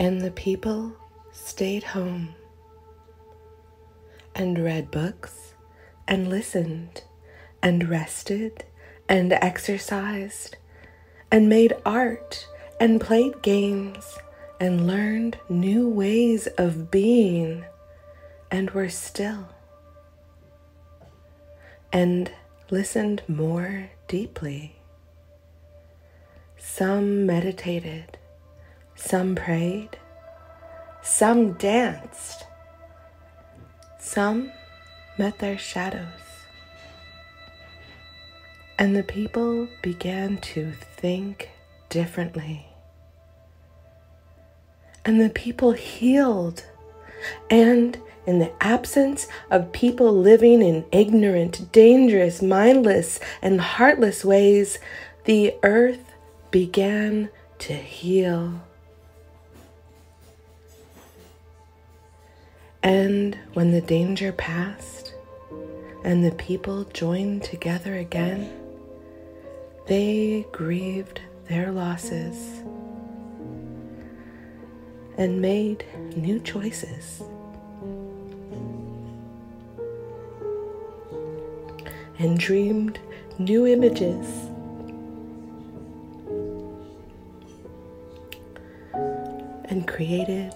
And the people stayed home and read books and listened and rested and exercised and made art and played games and learned new ways of being and were still and listened more deeply. Some meditated, some prayed, some danced, some met their shadows. And the people began to think differently. And the people healed. And in the absence of people living in ignorant, dangerous, mindless, and heartless ways, the earth began to heal. And when the danger passed and the people joined together again, they grieved their losses and made new choices. And dreamed new images. And created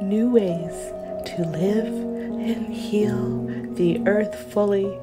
new ways to live and heal the earth fully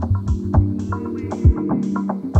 thank you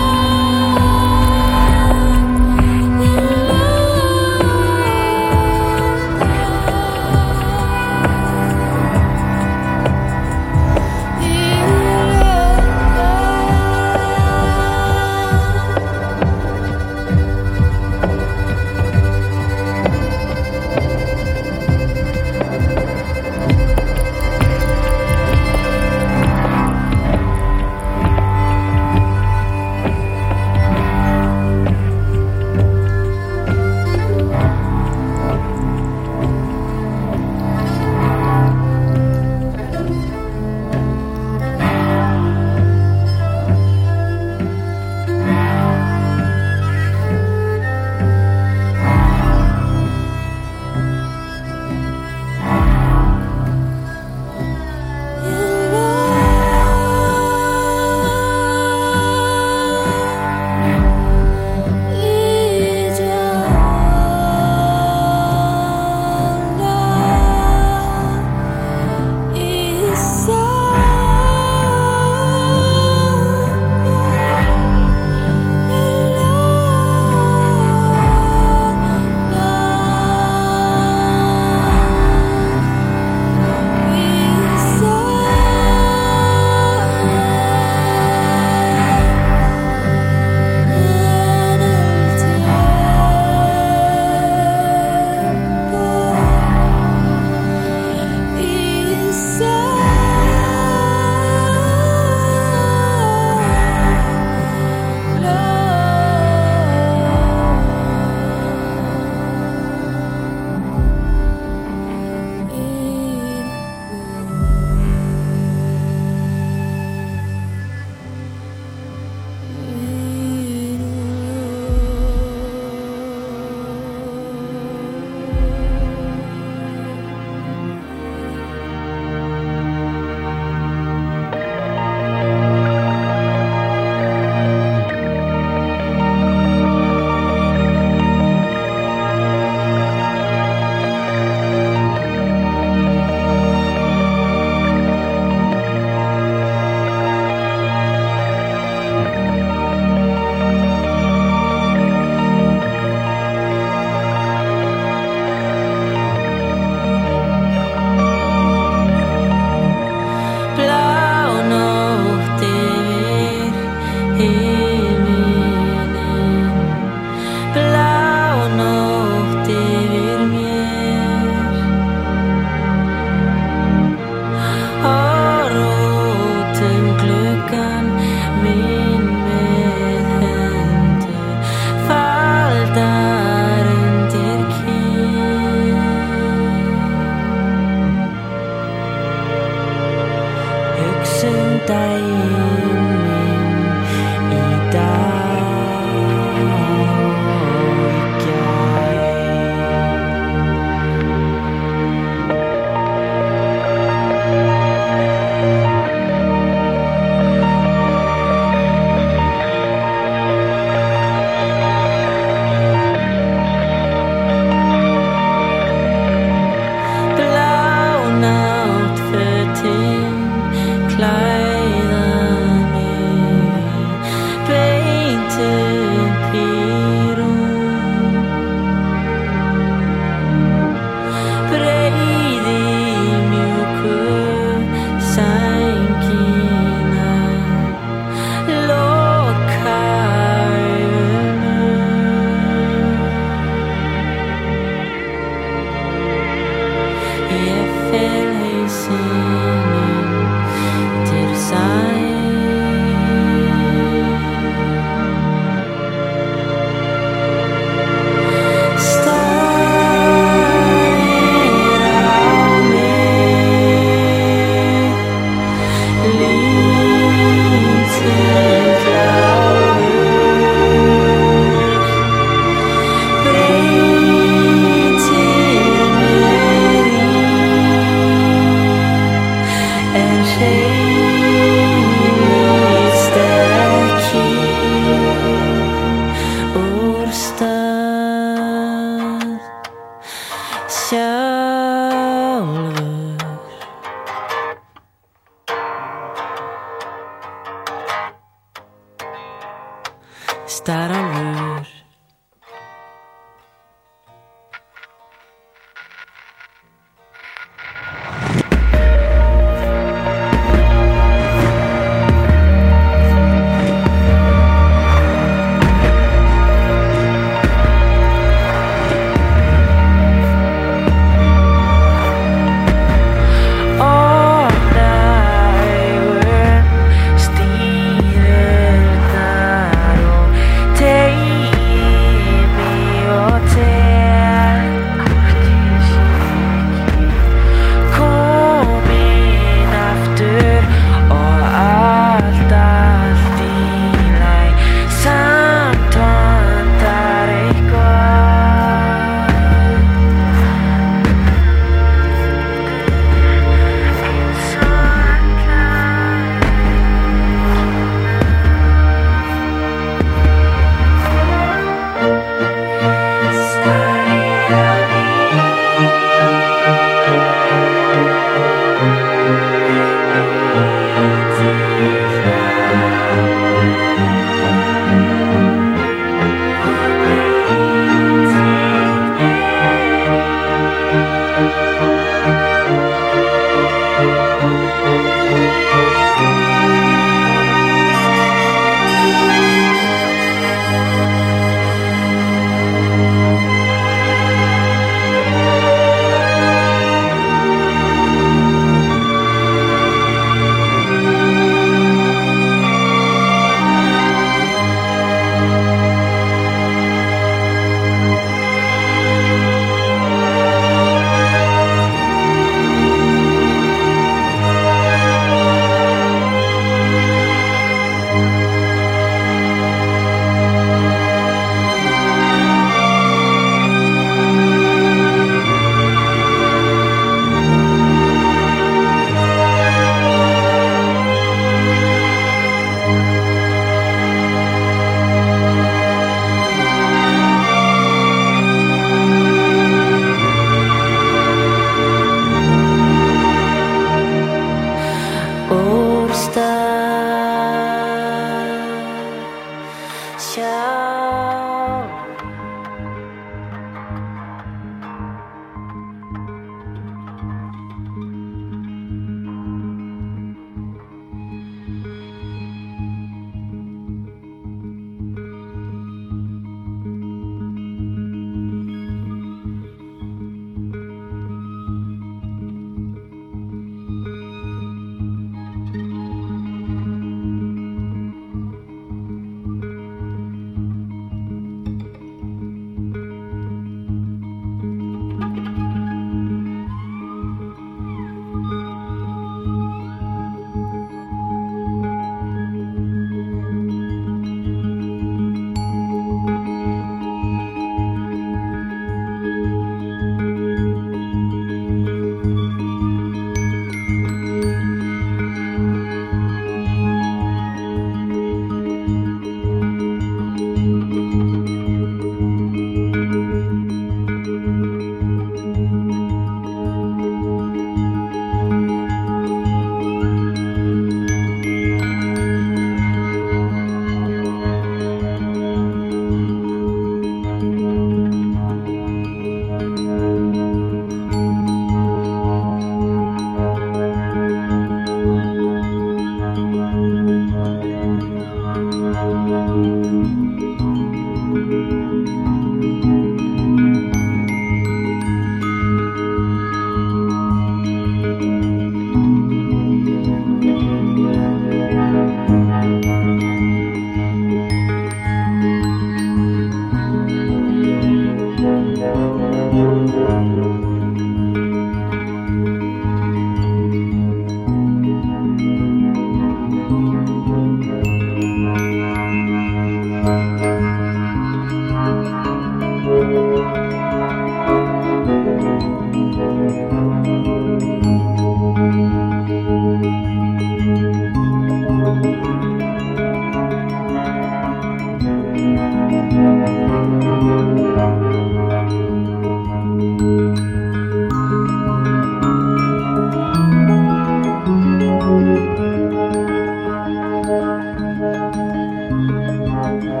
Thank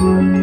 you.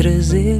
trazer.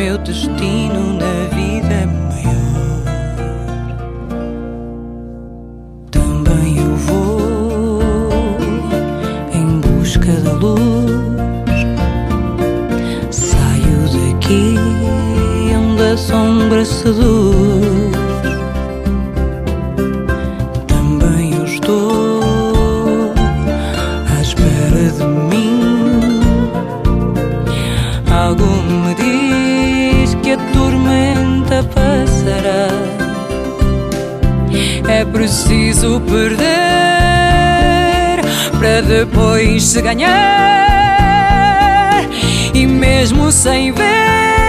meu destino na vida é maior. Também eu vou em busca da luz. Saio daqui onde a sombra seduz. posso perder para depois se ganhar. E mesmo sem ver